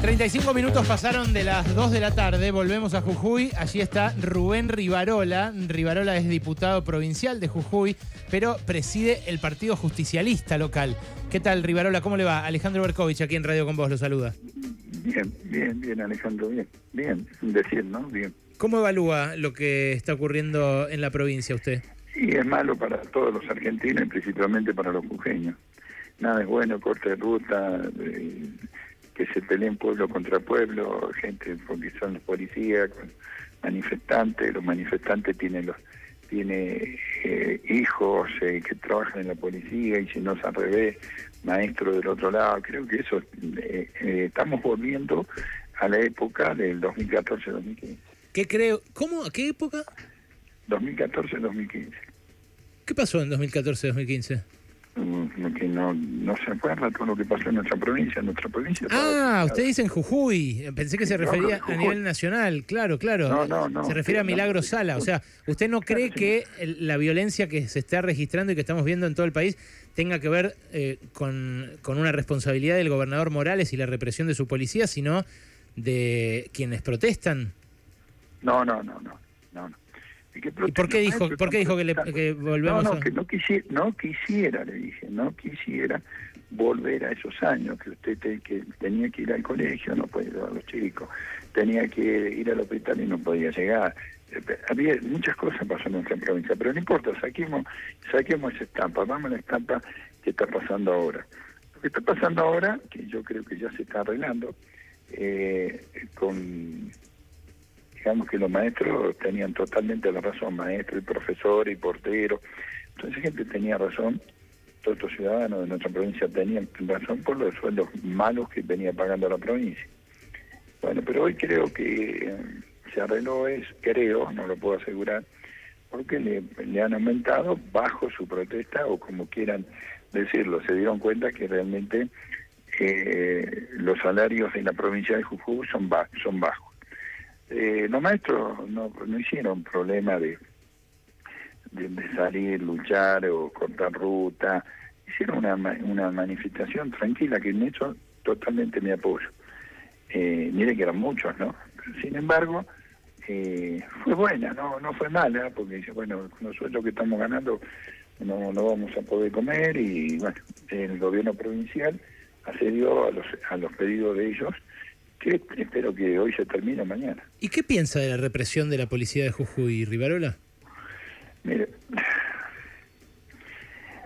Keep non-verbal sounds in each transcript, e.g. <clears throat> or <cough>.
35 minutos pasaron de las 2 de la tarde, volvemos a Jujuy, allí está Rubén Rivarola, Rivarola es diputado provincial de Jujuy, pero preside el Partido Justicialista local. ¿Qué tal Rivarola? ¿Cómo le va? Alejandro Berkovich aquí en Radio con vos lo saluda. Bien, bien, bien Alejandro, bien, bien, decir, ¿no? Bien. ¿Cómo evalúa lo que está ocurriendo en la provincia usted? Sí, es malo para todos los argentinos y principalmente para los jujeños. Nada es bueno, corte de ruta, eh, que se peleen pueblo contra pueblo, gente porque son los policías, manifestantes, los manifestantes tienen los tiene eh, hijos eh, que trabajan en la policía y si no es al revés, maestro del otro lado. Creo que eso, eh, estamos volviendo a la época del 2014-2015. ¿Qué creo? ¿Cómo? ¿A qué época? 2014-2015. ¿Qué pasó en 2014-2015? Mm, que no, no se acuerda todo lo que pasó en nuestra provincia. En nuestra provincia ah, usted dice en Jujuy. Pensé que se refería a nivel nacional. Claro, claro. No, no, no. Se refiere a Milagro Sala. O sea, ¿usted no cree que la violencia que se está registrando y que estamos viendo en todo el país tenga que ver eh, con, con una responsabilidad del gobernador Morales y la represión de su policía, sino de quienes protestan? No, no, no, no. no, no. ¿Y, por qué dijo, por qué dijo que, le, que volvemos no, no, que no quisiera, no quisiera, le dije, no quisiera volver a esos años, que usted que tenía que ir al colegio, no podía llevar a los chicos, tenía que ir al hospital y no podía llegar. Había muchas cosas pasando en nuestra provincia, pero no importa, saquemos, saquemos esa estampa, vamos a la estampa que está pasando ahora. Lo que está pasando ahora, que yo creo que ya se está arreglando, eh, con digamos que los maestros tenían totalmente la razón, maestros y profesores y porteros, entonces gente tenía razón, todos los ciudadanos de nuestra provincia tenían razón por los sueldos malos que venía pagando la provincia. Bueno, pero hoy creo que eh, se arregló eso, creo, no lo puedo asegurar, porque le, han aumentado bajo su protesta o como quieran decirlo, se dieron cuenta que realmente eh, los salarios en la provincia de Jujuy son bajos. Eh, los maestros no, no hicieron problema de, de, salir, luchar o cortar ruta. Hicieron una, una manifestación tranquila que en eso totalmente me apoyo. Eh, mire que eran muchos, ¿no? Sin embargo, eh, fue buena, no no fue mala, porque dice, bueno, sueldos que estamos ganando no, no vamos a poder comer y bueno, el gobierno provincial accedió a los, a los pedidos de ellos que espero que hoy se termine mañana. ¿Y qué piensa de la represión de la policía de Jujuy, Rivarola? Mire.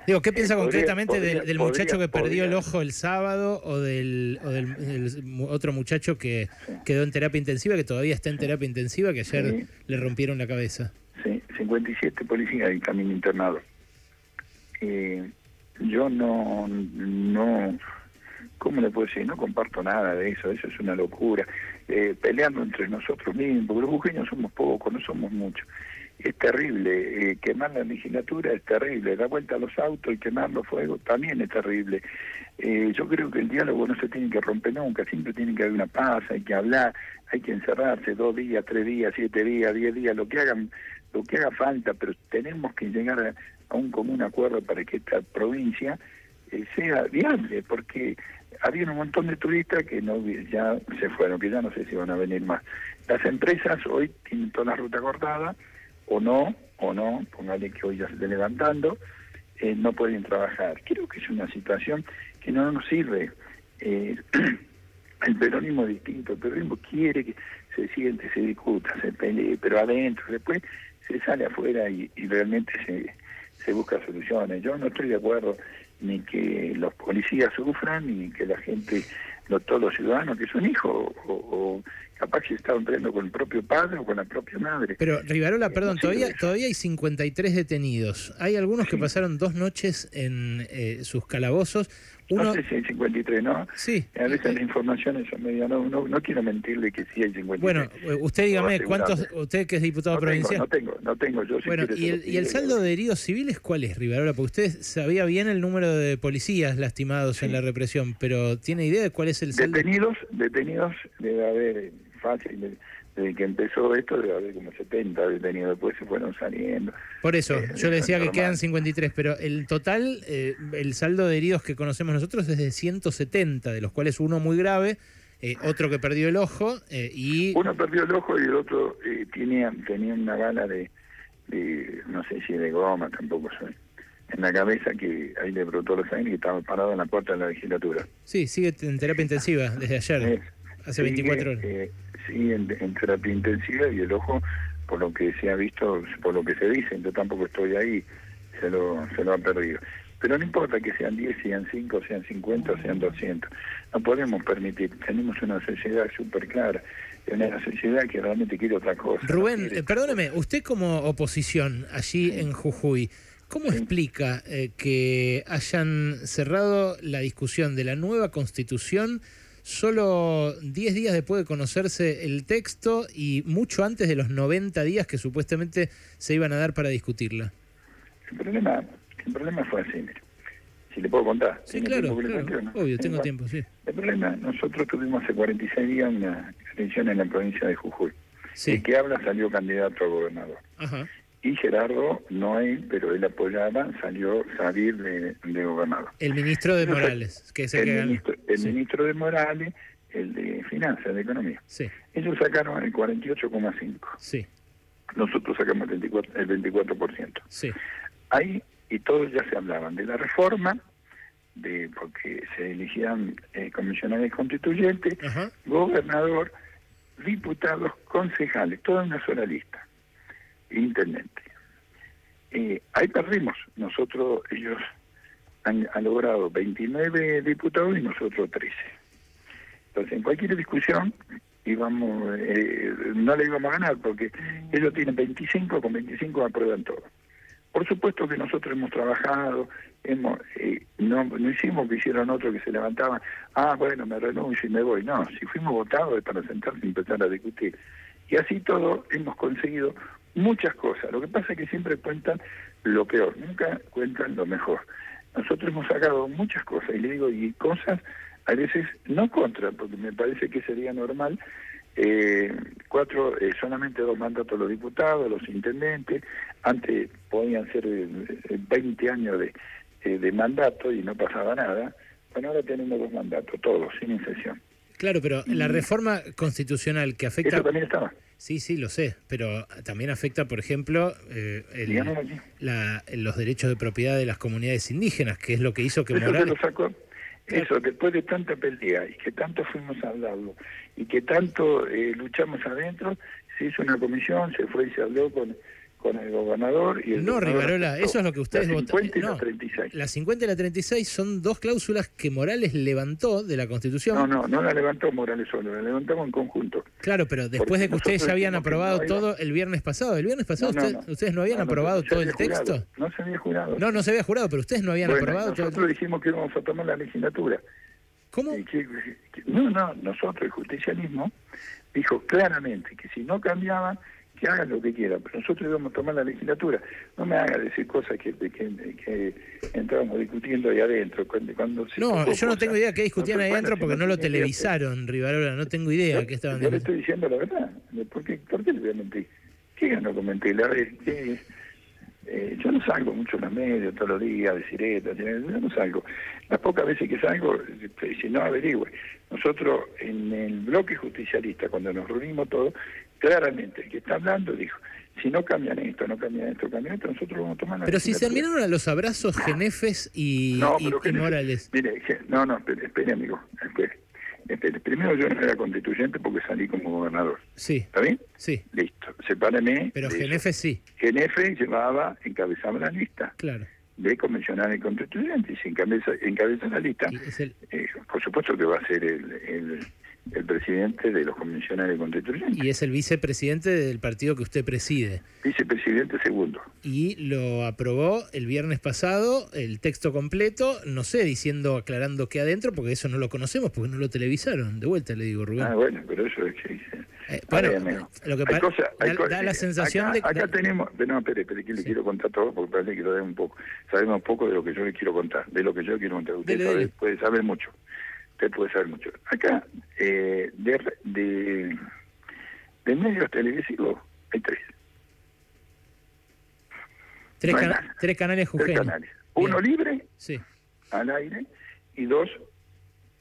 Digo, ¿qué piensa eh, concretamente del, muchacho que perdió el ojo el sábado o del, o del otro muchacho que quedó en terapia intensiva, que todavía está en terapia intensiva, que ayer le rompieron la cabeza? Sí, 57 policías y camino internado. Eh, yo no, no ¿cómo le puedo decir? No comparto nada de eso, eso es una locura. Eh, peleando entre nosotros mismos, porque los bujeños somos pocos, no somos muchos. Es terrible, eh, quemar la legislatura es terrible, dar vuelta a los autos y quemar los fuegos también es terrible. Eh, yo creo que el diálogo no se tiene que romper nunca, siempre tiene que haber una paz, hay que hablar, hay que encerrarse dos días, tres días, siete días, diez días, lo que hagan, lo que haga falta, pero tenemos que llegar a, a un común acuerdo para que esta provincia sea viable, porque había un montón de turistas que no ya se fueron, que ya no sé si van a venir más. Las empresas hoy tienen toda la ruta cortada, o no, o no, póngale que hoy ya se esté levantando, eh, no pueden trabajar. Creo que es una situación que no nos sirve. Eh, <clears throat> el peronismo es distinto, el peronismo quiere que se siente, se discuta, se pelee, pero adentro, después se sale afuera y, realmente se busca soluciones. Yo no estoy de acuerdo ni que los policías sufran, ni que la gente, todos los ciudadanos que son hijos, o, capaz que estaban peleando con el propio padre o con la propia madre. Pero Rivarola, perdón, todavía, todavía hay 53 detenidos. Hay algunos que pasaron dos noches en eh, sus calabozos. Uno... No sé si hay 53, ¿no? Sí. A veces las informaciones son medio... No, no, no, quiero mentirle que sí hay 53. Bueno, eh, usted dígame, ¿cuántos... Usted que es diputado provincial... no tengo, no tengo. Yo bueno, ¿y el, ¿y el saldo de heridos civiles cuál es, Rivarola? Porque usted sabía bien el número de policías lastimados en la represión, pero ¿tiene idea de cuál es el saldo? Detenidos, detenidos debe haber fácil desde que empezó esto debe haber como 70 haber tenido, después se fueron saliendo. Por eso, Eh, yo le decía que quedan 53, pero el total, eh, el saldo de heridos que conocemos nosotros es de 170, de los cuales uno muy grave, eh, otro que perdió el ojo eh, y... Uno perdió el ojo y el otro eh, tenía, tenía una bala de, de, no sé si de goma, tampoco sé, en la cabeza que ahí le brotó la sangre y estaba parado en la puerta de la legislatura. Sí, sigue en terapia intensiva desde ayer, hace sigue, 24 horas. eh, sigue en, en terapia intensiva y el ojo, por lo que se ha visto, por lo que se dice, yo tampoco estoy ahí, se lo, se lo ha perdido. Pero no importa que sean 10, sean 5, sean 50 o sean 200. No podemos permitir. Tenemos una sociedad súper clara. Una sociedad que realmente quiere otra cosa. Rubén, no quiere- eh, perdóneme, usted como oposición allí en Jujuy, ¿cómo explica eh, que hayan cerrado la discusión de la nueva constitución solo 10 días después de conocerse el texto y mucho antes de los 90 días que supuestamente se iban a dar para discutirla? El problema, el problema fue así. Si le puedo contar. Sí, ¿Tiene claro, claro, no? obvio, tengo tiempo, sí. El problema, nosotros tuvimos hace 46 días una elección en la provincia de Jujuy. Sí, El que habla salió candidato a gobernador. ajá, Y Gerardo, no él, pero él apoyaba, salió salir de, de gobernador. el ministro de Entonces, Morales, que es el, El ministro, el Sí, ministro de Morales, el de Finanzas, de Economía. sí, Ellos sacaron el 48,5. sí, Nosotros sacamos el 24%. El 24%. sí, Ahí, y todos ya se hablaban de la reforma, de porque se elegían eh, comisionales constituyentes, ajá, gobernador, diputados, concejales, toda una sola lista, intendente. Eh, ahí perdimos. Nosotros, ellos han, logrado 29 diputados y nosotros 13. Entonces, en cualquier discusión íbamos, eh, no le íbamos a ganar porque ellos tienen 25, con 25 aprueban todo. Por supuesto que nosotros hemos trabajado, hemos eh, no, no hicimos que hicieron otros que se levantaban, ah, bueno, me renuncio y me voy. No, si fuimos votados es para sentarse y empezar a discutir. Y así todo hemos conseguido muchas cosas. Lo que pasa es que siempre cuentan lo peor, nunca cuentan lo mejor. Nosotros hemos sacado muchas cosas, y le digo, y cosas a veces no contra, porque me parece que sería normal, eh, cuatro, eh, solamente dos mandatos los diputados, los intendentes, antes podían ser eh, eh, 20 años de, eh, de mandato y no pasaba nada, bueno, ahora tenemos dos mandatos, todos, sin excepción. claro, pero la reforma constitucional que afecta... Eso también estaba, Sí, sí, lo sé, pero también afecta, por ejemplo, eh, el- la- los derechos de propiedad de las comunidades indígenas, que es lo que hizo que Eso Morales... lo sacó. Eso, después de tanta pelea y que tanto fuimos a hablarlo y que tanto eh, luchamos adentro, se hizo una comisión, se fue y se habló con, con el gobernador y el No, Rivarola, eso es lo que ustedes La votaron. 50 y la No, 36. la 50 y la 36 son dos cláusulas que Morales levantó de la Constitución. No, no, no la levantó Morales solo, la levantamos en conjunto. Claro, pero después de que ustedes nosotros ya habían aprobado no todo el viernes pasado. ¿El viernes pasado No, usted- ustedes no habían aprobado todo el texto? No se había jurado. No, no se había jurado, pero ustedes no habían Bueno, aprobado todo el nosotros dijimos que íbamos a tomar la legislatura. ¿Cómo? Y que- que- no, no, nosotros, el justicialismo, dijo claramente que si no cambiaban, que hagan lo que quieran, pero nosotros íbamos a tomar la legislatura. No me haga decir cosas que, que, que entrábamos discutiendo ahí adentro. Cuando, cuando se No, yo no tengo idea qué discutían No, ahí adentro porque no lo televisaron, Rivarola. No tengo idea qué estaban yo le estoy diciendo la verdad. ¿Por qué, por qué le voy a mentir? ¿Qué ganó con? A ver, ¿qué? Eh, yo no salgo mucho en los medios todos los días, decir esto, decir yo no salgo. Las pocas veces que salgo, eh, si no averigüe. Nosotros en el bloque justicialista, cuando nos reunimos todos, claramente el que está hablando dijo, si no cambian esto, no cambian esto, cambian esto, nosotros vamos a tomar la Pero si se admiraron a los abrazos Genefes y, No, y- pero y que- Morales. Mire, no, no, espere, espere, amigo, espere. Espere, Primero yo no era constituyente porque salí como gobernador. Sí, ¿Está bien? sí. Listo. Sepáreme. Pero eso. Genefes sí, Genefe llevaba, encabezaba la lista claro. de convencionales constituyentes encabeza, encabeza la lista, el, eh, por supuesto que va a ser el, el, el presidente de los convencionales constituyentes, y es el vicepresidente del partido que usted preside. vicepresidente segundo. Y lo aprobó el viernes pasado, el texto completo, no sé, diciendo, aclarando qué adentro, porque eso no lo conocemos, porque no lo televisaron. De vuelta le digo, Rubén. Ah, bueno, pero eso es que... Eh, bueno, lo que Hay cosas- hay da, la sensación acá, de Acá tenemos... No, espere, espere, que le quiero contar todo porque parece que lo un poco. Sabemos poco de lo que yo le quiero contar, de lo que yo quiero contar. Usted Dele, sabe- dele. puede saber mucho. Usted puede saber mucho. Acá, eh, de, de, de medios televisivos hay tres. Tres, No hay cana- tres canales Tres canales. Uno Bien. libre, Sí, al aire, y dos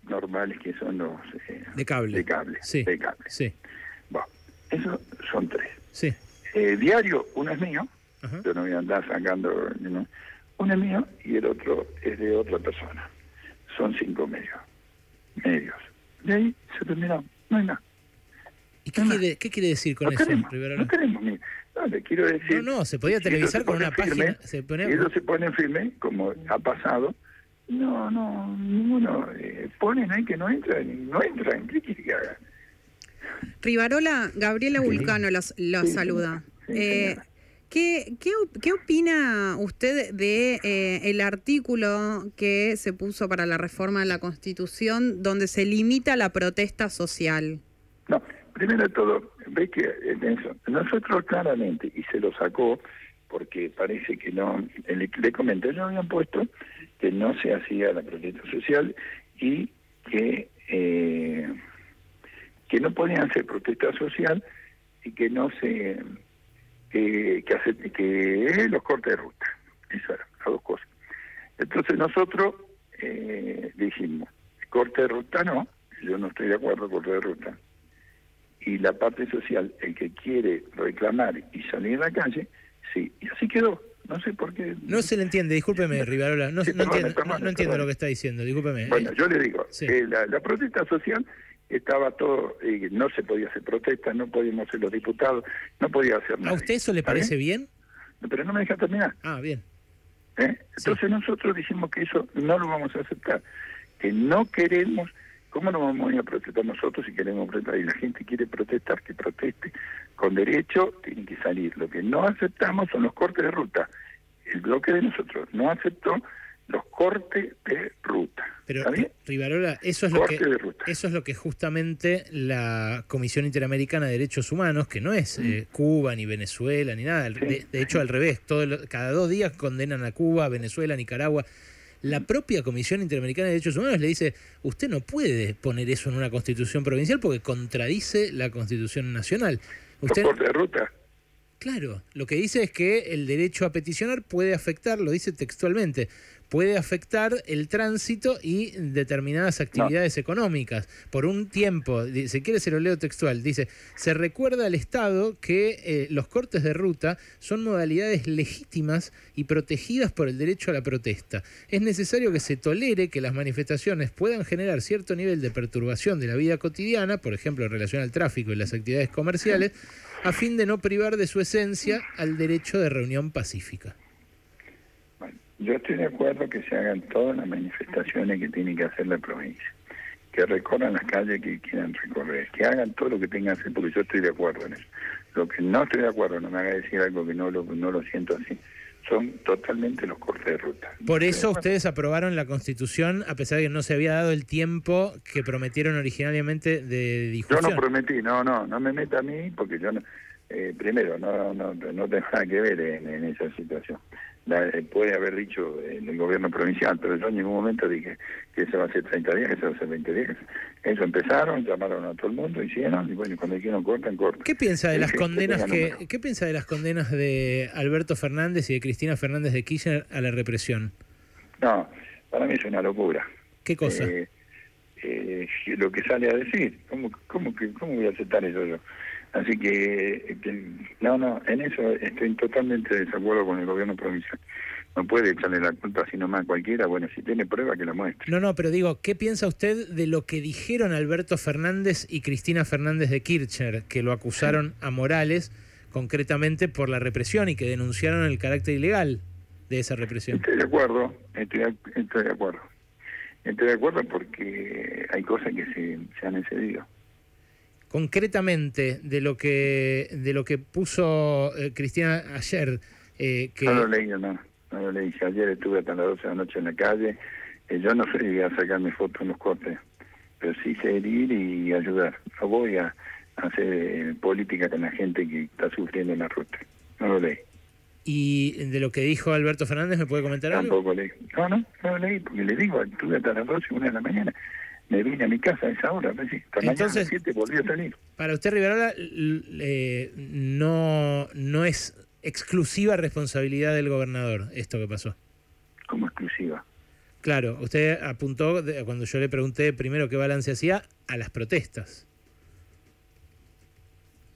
normales, que son los eh, de cable. de cable. Sí, de cable. sí, Bueno, esos son tres. sí. Eh, diario, uno es mío, Ajá. yo no voy a andar sacando, ¿no? uno es mío y el otro es de otra persona. Son cinco medios. Medios. De ahí se terminó, no hay más. ¿Y qué No, quiere, qué quiere decir con no eso, queremos, Rivarola? no queremos, no, le quiero decir... No, no, se podía televisar se con ponen una página, firme, se ponía- si ellos se ponen firme, como ha pasado, no, no, ninguno, eh, ponen ahí que no entran, no entran, ¿qué quiere que hagan? Rivarola, Gabriela Vulcano los, los Sí, saluda. sí, Eh. ¿Qué, qué, qué opina usted de eh, el artículo que se puso para la reforma de la Constitución donde se limita la protesta social? No, primero de todo, ve que eso, nosotros claramente, y se lo sacó porque parece que no, le, le comenté, yo habían puesto que no se hacía la protesta social y que eh, que no podían hacer protesta social y que no se que que, hace- que los cortes de ruta, eso eran las dos cosas. Entonces nosotros eh, dijimos, corte de ruta no, yo no estoy de acuerdo con corte de ruta, y la parte social, el que quiere reclamar y salir a la calle, sí, y así quedó. No sé por qué. No se le entiende, discúlpeme, Rivarola. No, Sí, no entiendo, no lo que está diciendo, discúlpeme. Bueno, Eh, yo le digo, Sí. eh, la, la protesta social estaba todo, eh, no se podía hacer protesta, no podíamos ser los diputados, no podía hacer nada. ¿A usted eso le ¿Está parece bien? Pero no me deja terminar. Ah, bien. ¿eh? Entonces nosotros dijimos que eso no lo vamos a aceptar, que no queremos, ¿cómo no vamos a ir a protestar nosotros si queremos protestar? Y la gente quiere protestar, que proteste, con derecho tienen que salir. Lo que no aceptamos son los cortes de ruta. El bloque de nosotros no aceptó los cortes de ruta. Pero. Rivarola, eso es lo que eso es lo que justamente la Comisión Interamericana de Derechos Humanos, que no es eh, Cuba ni Venezuela ni nada, Mm. Sí. de, de hecho al revés, todo lo- cada dos días condenan a Cuba, Venezuela, Nicaragua. La propia Comisión Interamericana de Derechos Humanos le dice, usted no puede poner eso en una constitución provincial porque contradice la constitución nacional. Usted, Los cortes de ruta. Claro, lo que dice es que el derecho a peticionar puede afectar, lo dice textualmente, puede afectar el tránsito y determinadas actividades económicas por un tiempo. Si quiere se lo leo textual. Dice, se recuerda al Estado que eh, los cortes de ruta son modalidades legítimas y protegidas por el derecho a la protesta. Es necesario que se tolere que las manifestaciones puedan generar cierto nivel de perturbación de la vida cotidiana, por ejemplo, en relación al tráfico y las actividades comerciales, a fin de no privar de su esencia al derecho de reunión pacífica. Bueno, yo estoy de acuerdo que se hagan todas las manifestaciones que tiene que hacer la provincia, que recorran las calles que quieran recorrer, que hagan todo lo que tengan que hacer, porque yo estoy de acuerdo en eso. Lo que no estoy de acuerdo, no me haga decir algo que no lo, no lo siento así, son totalmente los cortes de ruta. Por eso ustedes aprobaron la constitución, a pesar de que no se había dado el tiempo que prometieron originalmente de Yo difusión. no prometí, no, no, no me meta a mí, porque yo no, eh, primero, no, no, no tengo nada que ver en, en esa situación. La- eh, puede haber dicho en el gobierno provincial, pero yo en ningún momento dije que se va a hacer 30 días, que se va a hacer 20 días. Eso empezaron, llamaron a todo el mundo, hicieron, y bueno, cuando dijeron cortan, cortan. ¿Qué piensa de las condenas que qué piensa de las condenas de Alberto Fernández y de Cristina Fernández de Kirchner a la represión? No, para mí es una locura. ¿Qué cosa? Eh, eh, lo que sale a decir, ¿cómo, cómo, que- cómo voy a aceptar eso yo? Así que, que- no, no, en eso estoy totalmente de desacuerdo con el gobierno provincial. No puede echarle la culpa así nomás a cualquiera. Bueno, si tiene prueba, que la muestre. No, no, pero digo, ¿qué piensa usted de lo que dijeron Alberto Fernández y Cristina Fernández de Kirchner, que lo acusaron a Morales concretamente por la represión y que denunciaron el carácter ilegal de esa represión? Estoy de acuerdo, estoy estoy de acuerdo. Estoy de acuerdo porque hay cosas que se, se han excedido. Concretamente, de lo que de lo que puso eh, Cristina ayer, eh, que No lo leí, no, no lo leí. Ayer estuve hasta las 12 de la noche en la calle. Eh, yo no sé a sacar mi foto en los cortes, pero sí sé ir y ayudar. No voy a hacer eh, política con la gente que está sufriendo en la ruta. No lo leí. Y de lo que dijo Alberto Fernández, ¿me puede comentar algo? Tampoco leí. No, no, no leí, porque le digo, estuve hasta las 12, una de la mañana. me vine a mi casa a esa hora, sí, hasta mañana a Entonces- las 7 volví a salir. Para usted, Rivarola, eh, no, no es exclusiva responsabilidad del gobernador esto que pasó. como exclusiva. Claro, usted apuntó, de- cuando yo le pregunté primero qué balance hacía, a las protestas.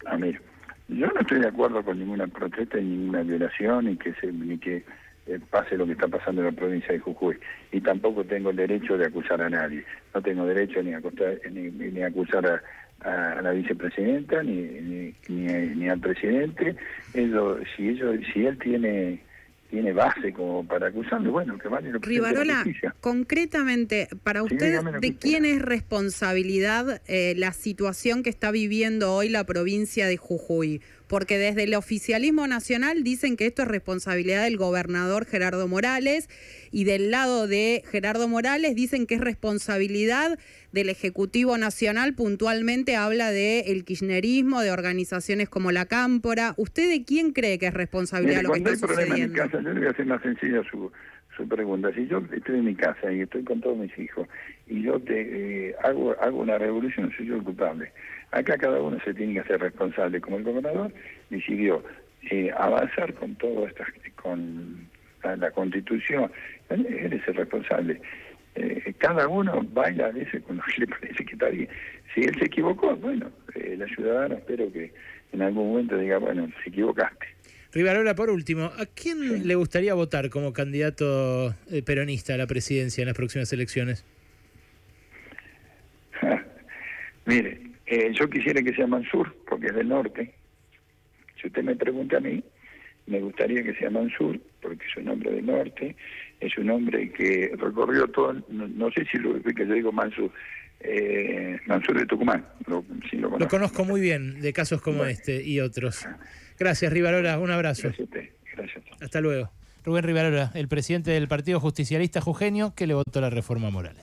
A ver, yo no estoy de acuerdo con ninguna protesta, ni ninguna violación, ni que se, ni que eh, pase lo que está pasando en la provincia de Jujuy. Y tampoco tengo el derecho de acusar a nadie. No tengo derecho ni a, acostar- ni, ni a acusar a, la vicepresidenta, ni, ni, ni, ni al presidente. Ellos, si ellos, si él tiene tiene base como para acusarlo, bueno, que vale lo que Rivarola, concretamente, para usted, ¿de quién es responsabilidad eh, la situación que está viviendo hoy la provincia de Jujuy? Porque desde el oficialismo nacional dicen que esto es responsabilidad del gobernador Gerardo Morales y del lado de Gerardo Morales dicen que es responsabilidad del Ejecutivo Nacional, puntualmente habla de el kirchnerismo, de organizaciones como la Cámpora. ¿Usted de quién cree que es responsabilidad Mire, lo que cuando hay está problema en mi sucediendo? casa, yo le voy a hacer más sencilla su, su pregunta. Si yo estoy en mi casa y estoy con todos mis hijos y yo te eh, hago, hago una revolución, soy yo el culpable. Acá cada uno se tiene que hacer responsable. Como el gobernador decidió eh, avanzar con todo esto, con la, constitución, él, es el responsable. Eh, cada uno baila a veces que le parece que está bien. Si él se equivocó, bueno, eh, la ciudadana espero que en algún momento diga, bueno, se equivocaste. Rivarola, por último, ¿a quién le gustaría votar como candidato eh, peronista a la presidencia en las próximas elecciones? <laughs> Mire, eh, yo quisiera que sea Mansur, porque es del norte. Si usted me pregunta a mí, me gustaría que sea Mansur, porque es un hombre del norte, es un hombre que recorrió todo, no, no sé si lo que yo digo Mansur, eh, Mansur de Tucumán, lo, si lo Lo conozco. conozco muy bien de casos como Bueno. este y otros. Gracias, Rivarola, un abrazo. Gracias a usted, gracias. Hasta luego. Rubén Rivarola, el presidente del Partido Justicialista Jujeño, que le votó la reforma moral.